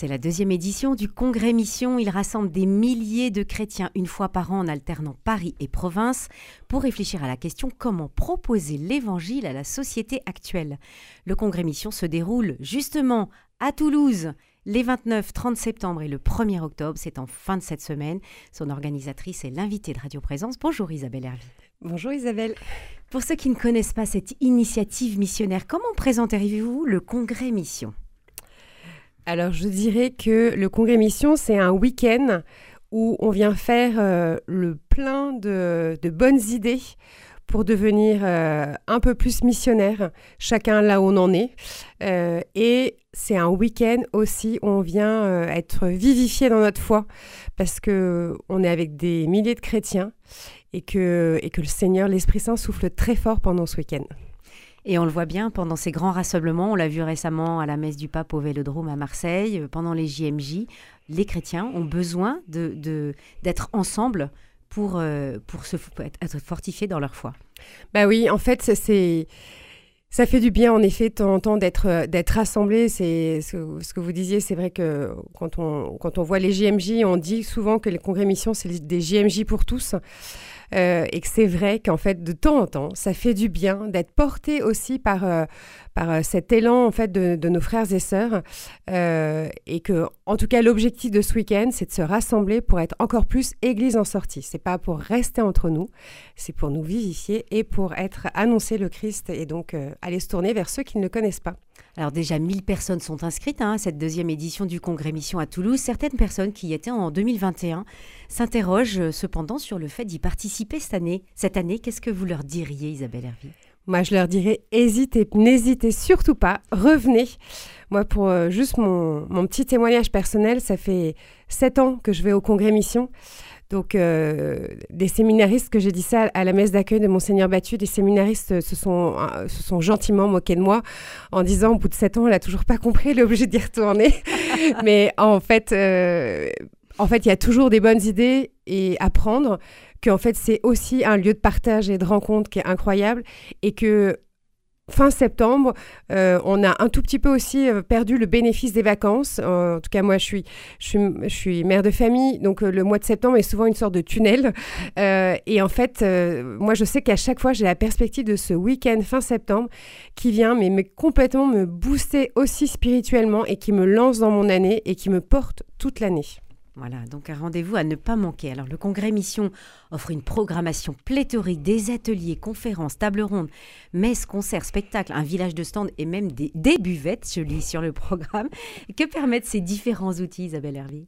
C'est la deuxième édition du Congrès Mission. Il rassemble des milliers de chrétiens une fois par an en alternant Paris et province pour réfléchir à la question comment proposer l'évangile à la société actuelle. Le Congrès Mission se déroule justement à Toulouse les 29, 30 septembre et le 1er octobre. C'est en fin de cette semaine. Son organisatrice est l'invitée de Radio Présence. Bonjour Isabelle Hervy. Bonjour Isabelle. Pour ceux qui ne connaissent pas cette initiative missionnaire, comment présenteriez-vous le Congrès Mission? Alors, je dirais que le congrès mission, c'est un week-end où on vient faire euh, le plein de, bonnes idées pour devenir euh, un peu plus missionnaire, chacun là où on en est. Euh, et c'est un week-end aussi où on vient être vivifié dans notre foi, parce que on est avec des milliers de chrétiens et que, et que le Seigneur, l'Esprit Saint, souffle très fort pendant ce week-end. Et on le voit bien pendant ces grands rassemblements. On l'a vu récemment à la messe du pape au Vélodrome à Marseille, euh, pendant les JMJ. Les chrétiens ont besoin d'être de, d'être ensemble pour, euh, pour se, être fortifiés dans leur foi. Bah oui, en fait, c'est. Ça fait du bien, en effet, temps d'être, euh, d'être rassemblés. C'est ce, que vous disiez, c'est vrai que quand on, quand on voit les JMJ, on dit souvent que les congrès missions, c'est des JMJ pour tous. Euh, et que c'est vrai qu'en fait, de temps en temps, ça fait du bien d'être porté aussi par, euh, par euh, cet élan en fait de, nos frères et sœurs, et que, en tout cas, l'objectif de ce week-end, c'est de se rassembler pour être encore plus Église en sortie. C'est pas pour rester entre nous, c'est pour nous vivifier et pour être annoncer le Christ et donc aller se tourner vers ceux qui ne le connaissent pas. Alors déjà, 1000 personnes sont inscrites hein, à cette deuxième édition du Congrès Mission à Toulouse. Certaines personnes qui y étaient en 2021 s'interrogent euh, cependant sur le fait d'y participer cette année. Cette année, qu'est-ce que vous leur diriez, Isabelle Hervy Moi, je leur dirais, hésitez, n'hésitez surtout pas, revenez. Moi, pour euh, juste mon, mon, petit témoignage personnel, ça fait sept ans que je vais au Congrès Mission. Donc, euh, des séminaristes, que j'ai dit ça à la messe d'accueil de Monseigneur Battu, des séminaristes se sont, euh, se sont gentiment moqués de moi en disant, au bout de sept ans, elle n'a toujours pas compris, elle est obligée d'y retourner. Mais en fait, euh, en fait, il y a toujours des bonnes idées et apprendre qu'en fait, c'est aussi un lieu de partage et de rencontre qui est incroyable et que fin septembre, euh, on a un tout petit peu aussi euh, perdu le bénéfice des vacances. en tout cas, moi, je suis, je suis, je suis mère de famille, donc euh, le mois de septembre est souvent une sorte de tunnel. et en fait, moi, je sais qu'à chaque fois, j'ai la perspective de ce week-end fin septembre qui vient, mais, mais complètement me booster aussi spirituellement et qui me lance dans mon année et qui me porte toute l'année. Voilà, donc un rendez-vous à ne pas manquer. Alors le congrès Mission offre une programmation pléthorique, des ateliers, conférences, tables rondes, messes, concerts, spectacles, un village de stands et même des, buvettes, je lis sur le programme. Que permettent ces différents outils, Isabelle Hervy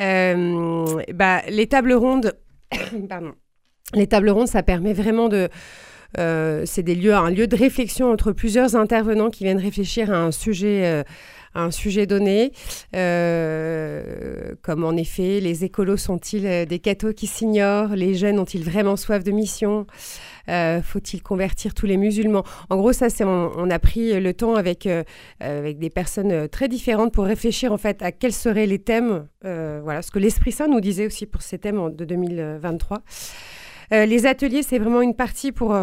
euh, bah, Les tables rondes, pardon. Les tables rondes, ça permet vraiment de... Euh, c'est des lieux, un lieu de réflexion entre plusieurs intervenants qui viennent réfléchir à un sujet... Euh, un sujet donné, euh, comme en effet les écolos sont-ils des cathos qui s'ignorent, les jeunes ont-ils vraiment soif de mission, faut-il convertir tous les musulmans? En gros, ça, c'est on, a pris le temps avec avec des personnes très différentes pour réfléchir en fait à quels seraient les thèmes, voilà, ce que l'Esprit Saint nous disait aussi pour ces thèmes de 2023. Les ateliers, c'est vraiment une partie pour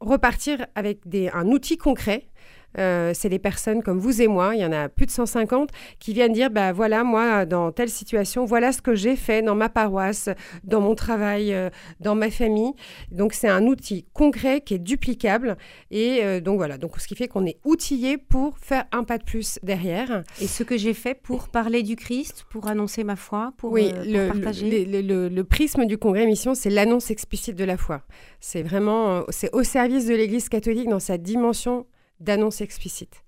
repartir avec des, un outil concret euh, c'est des personnes comme vous et moi, il y en a plus de 150, qui viennent dire, bah voilà, moi, dans telle situation, voilà ce que j'ai fait dans ma paroisse, dans mon travail, euh, dans ma famille. Donc c'est un outil concret qui est duplicable. Et euh, donc voilà, donc ce qui fait qu'on est outillé pour faire un pas de plus derrière. Et ce que j'ai fait pour parler du Christ, pour annoncer ma foi, pour, oui, le, partager. Le, le, prisme du congrès mission, c'est l'annonce explicite de la foi. C'est vraiment, c'est au service de l'Église catholique dans sa dimension d'annonce explicite.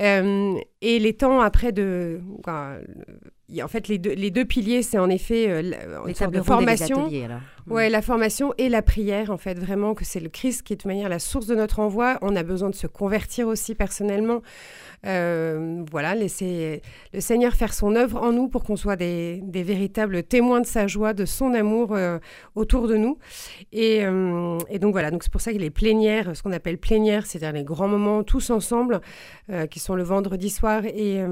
Euh, et les temps après de... en fait, les deux, les deux piliers, c'est en effet euh, la, formation. Ouais, la formation et la prière, en fait, vraiment que c'est le Christ qui est de manière la source de notre envoi. On a besoin de se convertir aussi personnellement. Euh, voilà, laisser le Seigneur faire son œuvre en nous pour qu'on soit des, véritables témoins de sa joie, de son amour euh, autour de nous. Euh, et, donc voilà, donc c'est pour ça que les plénières, ce qu'on appelle plénières, c'est-à-dire les grands moments tous ensemble, qui sont le vendredi soir et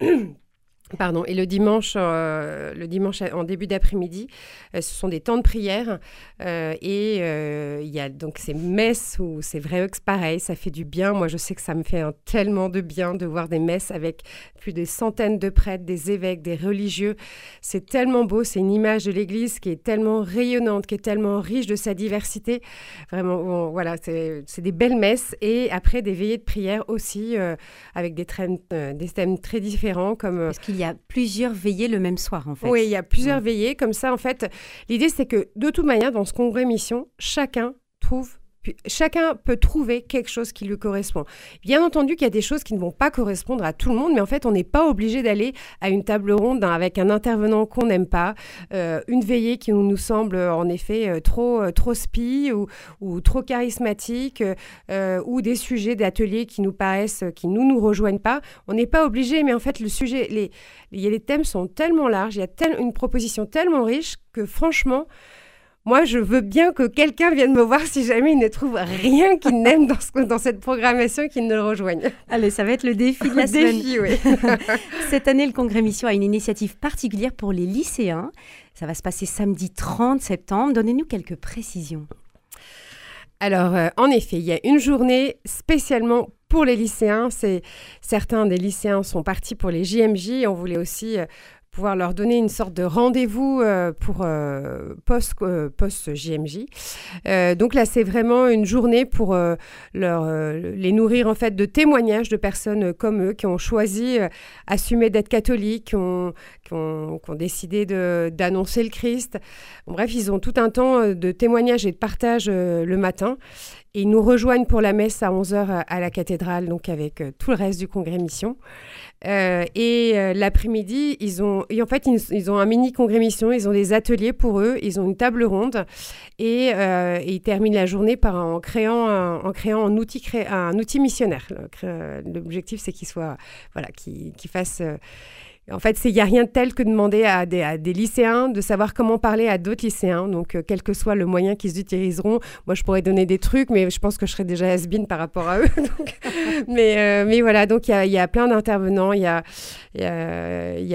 Pardon. Et le dimanche, euh, le dimanche en début d'après-midi, euh, ce sont des temps de prière. Euh, et il y a donc ces messes où c'est vrai que pareil, ça fait du bien. Moi, je sais que ça me fait tellement de bien de voir des messes avec plus de centaines de prêtres, des évêques, des religieux. C'est tellement beau. C'est une image de l'Église qui est tellement rayonnante, qui est tellement riche de sa diversité. Vraiment, voilà, c'est des belles messes. Et après, des veillées de prière aussi, avec des, thèmes, des très différents comme y a plusieurs veillées le même soir, en fait. Oui, il y a plusieurs veillées. Comme ça, en fait, l'idée, c'est que de toute manière, dans ce congrès mission, chacun trouve chacun peut trouver quelque chose qui lui correspond. Bien entendu qu'il y a des choses qui ne vont pas correspondre à tout le monde, mais en fait, on n'est pas obligé d'aller à une table ronde avec un intervenant qu'on n'aime pas, euh, une veillée qui nous semble en effet euh, trop, euh, trop spi ou, trop charismatique, ou des sujets d'atelier qui nous paraissent, qui nous nous rejoignent pas. On n'est pas obligé, mais en fait, le sujet, les, les, thèmes sont tellement larges, il y a tel, une proposition tellement riche que franchement, moi, je veux bien que quelqu'un vienne me voir si jamais il ne trouve rien qu'il n'aime dans, dans, cette programmation qu'il ne le rejoigne. Allez, ça va être le défi de la semaine. Défi, oui. cette année, le Congrès Mission a une initiative particulière pour les lycéens. Ça va se passer samedi 30 septembre. Donnez-nous quelques précisions. Alors, euh, en effet, il y a une journée spécialement pour les lycéens. C'est certains des lycéens sont partis pour les JMJ. On voulait aussi euh, pouvoir leur donner une sorte de rendez-vous euh, pour euh, post, euh, post JMJ. donc là, c'est vraiment une journée pour leur, les nourrir en fait de témoignages de personnes comme eux qui ont choisi, assumer d'être catholiques, ont, ont, qui ont décidé d'annoncer le Christ. bref, ils ont tout un temps de témoignages et de partage le matin. Et ils nous rejoignent pour la messe à 11h à la cathédrale, donc avec tout le reste du congrès mission. Euh, et euh, l'après-midi, ils ont, en fait, ils, ont un mini congrès mission, ils ont des ateliers pour eux, ils ont une table ronde et, euh, ils terminent la journée en créant un, en créant un outil, un outil missionnaire. L'objectif, c'est qu'ils soient, voilà, qu'ils fassent en fait, il n'y a rien de tel que demander à des, lycéens de savoir comment parler à d'autres lycéens. Donc, euh, quel que soit le moyen qu'ils utiliseront, moi, je pourrais donner des trucs, mais je pense que je serais déjà has par rapport à eux. mais, euh, mais voilà, donc il y, a, plein d'intervenants. Il y a,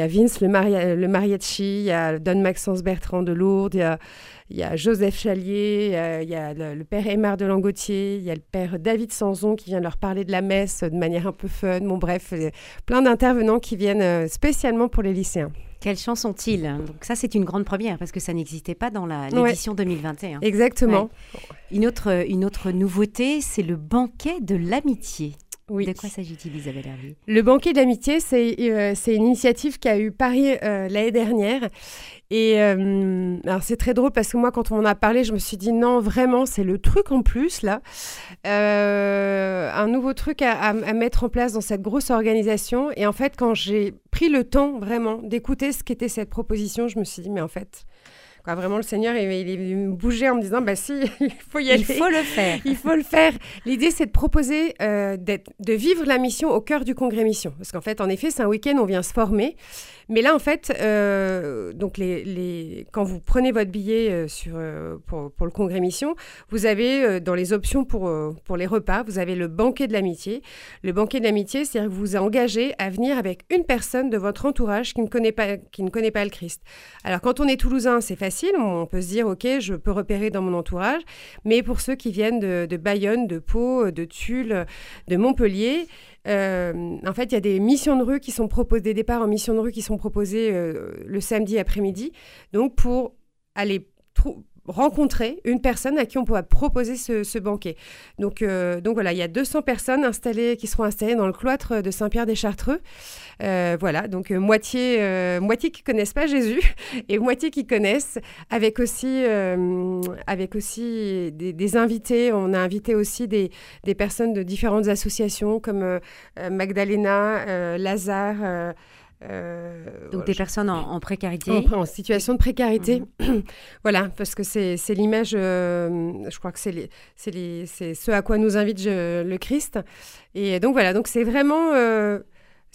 Vince le, le mariachi, il y a Don Maxence Bertrand de Lourdes, il y a Joseph Chalier, il y a le, père Aymar de Langotier, il y a le père David Sanzon qui vient leur parler de la messe de manière un peu fun. Bon, bref, plein d'intervenants qui viennent euh, spécialement pour les lycéens. Quelle chance sont-ils Donc ça, c'est une grande première parce que ça n'existait pas dans l'édition 2021. Exactement. Une, autre, une autre nouveauté, c'est le banquet de l'amitié. Oui. De quoi s'agit-il, Isabelle Hervé? Le banquet d'amitié, c'est euh, une initiative qui a eu Paris euh, l'année dernière. Et euh, alors c'est très drôle parce que moi, quand on en a parlé, je me suis dit non, vraiment, c'est le truc en plus, là. un nouveau truc à, à, mettre en place dans cette grosse organisation. Et en fait, quand j'ai pris le temps vraiment d'écouter ce qu'était cette proposition, je me suis dit, mais en fait, vraiment, le Seigneur, il, il, me bougeait en me disant, bah si, il faut y aller. Il faut le faire. il faut le faire. L'idée, c'est de proposer euh, de vivre la mission au cœur du congrès mission. Parce qu'en fait, en effet, c'est un week-end, on vient se former. Mais là, en fait, euh, donc les, les, quand vous prenez votre billet euh, sur, pour, pour, le congrès mission, vous avez dans les options pour, pour les repas, vous avez le banquet de l'amitié. Le banquet de l'amitié, c'est-à-dire que vous vous engagez à venir avec une personne de votre entourage qui ne connaît pas, qui ne connaît pas le Christ. Alors, quand on est toulousain, c'est facile. On peut se dire, OK, je peux repérer dans mon entourage. Mais pour ceux qui viennent de, Bayonne, de Pau, de Tulle, de Montpellier, euh, en fait, il y a des missions de rue qui sont proposées, des départs en mission de rue qui sont proposés euh, le samedi après-midi. Donc, pour aller rencontrer une personne à qui on pourra proposer ce, banquet. Donc, euh, donc voilà, il y a 200 personnes installées, qui seront installées dans le cloître de Saint-Pierre-des-Chartreux. Euh, voilà, donc euh, moitié, moitié qui connaissent pas Jésus et moitié qui connaissent, avec aussi, avec aussi des, invités. On a invité aussi des, des personnes de différentes associations comme Magdalena, Lazare. Euh, Donc des personnes en, précarité en, situation de précarité. Mhm. voilà, parce que c'est l'image, euh, je crois que c'est ce à quoi nous invite le Christ. Et donc voilà, donc c'est vraiment... Euh,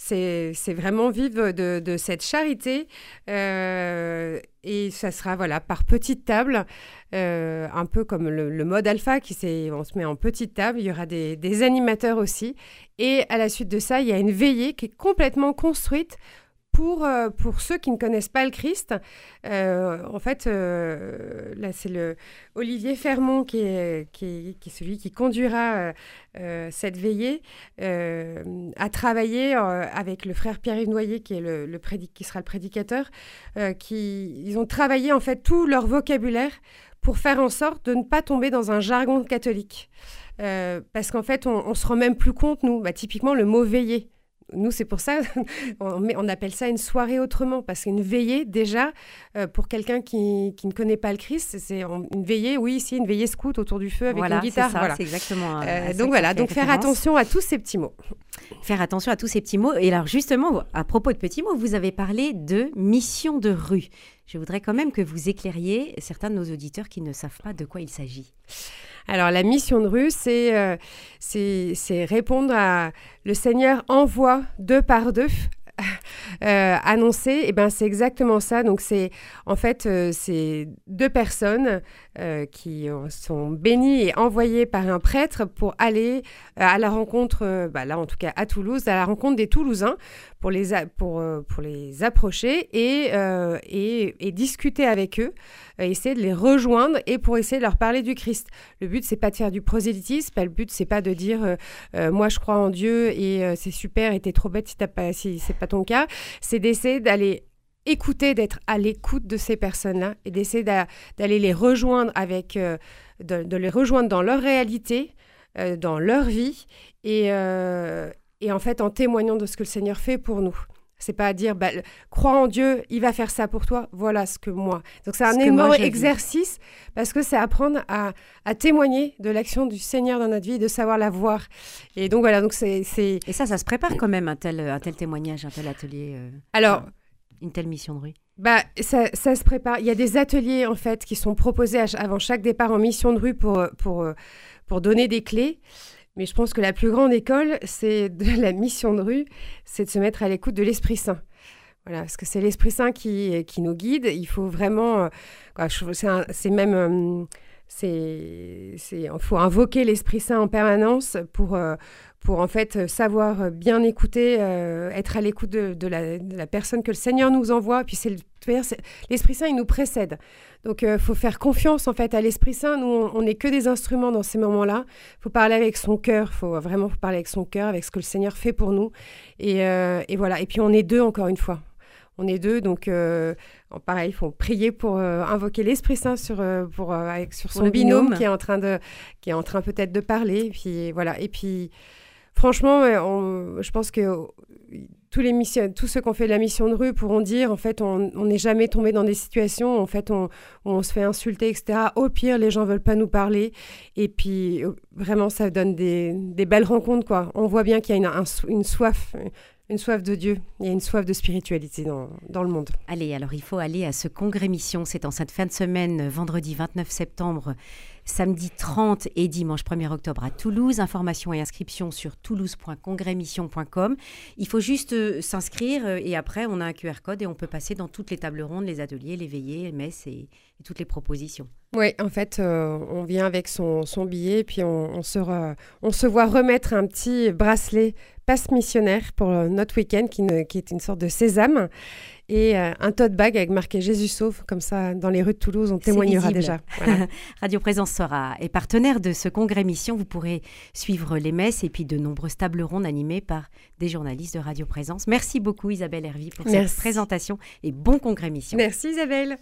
c'est vraiment vivre de, cette charité et ça sera voilà par petite table, un peu comme le, mode alpha qui c'est on se met en petite table. Il y aura des, des animateurs aussi et à la suite de ça, il y a une veillée qui est complètement construite pour, euh, pour ceux qui ne connaissent pas le Christ, euh, en fait, euh, là, c'est le Olivier Fermont qui est, qui est, celui qui conduira cette veillée, à travailler avec le frère Pierre-Yves Noyer, qui, est le, le qui sera le prédicateur. qui, ils ont travaillé, en fait, tout leur vocabulaire pour faire en sorte de ne pas tomber dans un jargon catholique. parce qu'en fait, on, on se rend même plus compte, nous, bah, typiquement le mot veiller nous, c'est pour ça, on, on, appelle ça une soirée autrement, parce qu'une veillée, déjà, euh, pour quelqu'un qui, qui, ne connaît pas le Christ, c'est une veillée, oui, ici, une veillée scout autour du feu avec une guitare. voilà, c'est exactement. Euh, donc voilà, donc faire attention à tous ces petits mots. Faire attention à tous ces petits mots. Et alors, justement, à propos de petits mots, vous avez parlé de mission de rue. Je voudrais quand même que vous éclairiez certains de nos auditeurs qui ne savent pas de quoi il s'agit. Alors la mission de rue, c'est euh, répondre à le Seigneur envoie deux par deux euh, annoncé, eh ben c'est exactement ça. Donc c'est en fait euh, c'est deux personnes euh, qui sont bénies et envoyées par un prêtre pour aller à la rencontre, bah, là en tout cas à Toulouse, à la rencontre des Toulousains pour les pour pour les approcher et, et, discuter avec eux, essayer de les rejoindre et pour essayer de leur parler du Christ. Le but c'est pas de faire du prosélytisme, le but c'est pas de dire moi je crois en Dieu et c'est super et t'es trop bête si t'as pas si c'est pas ton cas c'est d'essayer d'aller écouter, d'être à l'écoute de ces personnes-là et d'essayer d'aller les rejoindre avec, euh, de, les rejoindre dans leur réalité, euh, dans leur vie euh, et en fait en témoignant de ce que le Seigneur fait pour nous. C'est pas à dire, bah, crois en Dieu, il va faire ça pour toi. Voilà ce que moi. Donc c'est un énorme exercice parce que c'est apprendre à, à, témoigner de l'action du Seigneur dans notre vie, de savoir la voir. Et donc voilà, donc c'est. Et ça, ça se prépare quand même un tel, un tel témoignage, un tel atelier. Euh, Alors. une telle mission de rue. Bah, ça, ça, se prépare. Il y a des ateliers en fait qui sont proposés avant chaque départ en mission de rue pour, pour, pour donner des clés. Mais je pense que la plus grande école, c'est de la mission de rue, c'est de se mettre à l'écoute de l'Esprit Saint. Voilà, parce que c'est l'Esprit Saint qui, qui nous guide. Il faut vraiment. Euh, c'est même. Euh, c'est, il faut invoquer l'Esprit Saint en permanence pour, euh, pour en fait savoir bien écouter, être à l'écoute de, la, personne que le Seigneur nous envoie. Puis c'est l'Esprit Saint, il nous précède. Donc, il euh, faut faire confiance en fait à l'Esprit Saint. Nous, on n'est que des instruments dans ces moments-là. Faut parler avec son cœur. Faut vraiment parler avec son cœur, avec ce que le Seigneur fait pour nous. Et, euh, voilà. Et puis, on est deux encore une fois. On est deux, donc euh, pareil, il faut prier pour invoquer l'Esprit Saint sur, pour, avec, sur son binôme, qui est en train de, qui est en train peut-être de parler. Et puis voilà. Et puis, franchement, je pense que tous, les tous ceux qui ont fait la mission de rue pourront dire, en fait, on n'est jamais tombé dans des situations, en fait, on, on, se fait insulter, etc. Au pire, les gens veulent pas nous parler. Et puis, vraiment, ça donne des, des belles rencontres, quoi. On voit bien qu'il y a une, une soif, une soif de Dieu, il y a une soif de spiritualité dans, dans, le monde. Allez, alors il faut aller à ce congrès mission, c'est en cette fin de semaine, vendredi 29 septembre, samedi 30 et dimanche 1er octobre à Toulouse. Informations et inscriptions sur toulouse.congrèsmission.com. Il faut juste euh, s'inscrire euh, et après on a un QR code et on peut passer dans toutes les tables rondes, les ateliers, les veillées, les messes et, toutes les propositions. Oui, en fait, euh, on vient avec son, billet, puis on, se on se voit remettre un petit bracelet passe missionnaire pour notre week-end, qui, qui, est une sorte de sésame et euh, un tote bag avec marqué Jésus sauve, comme ça dans les rues de Toulouse, on témoignera déjà. Radio Présence sera est partenaire de ce congrès mission. Vous pourrez suivre les messes et puis de nombreuses tables rondes animées par des journalistes de Radio Présence. Merci beaucoup Isabelle Hervy pour cette présentation et bon congrès mission. Merci Isabelle.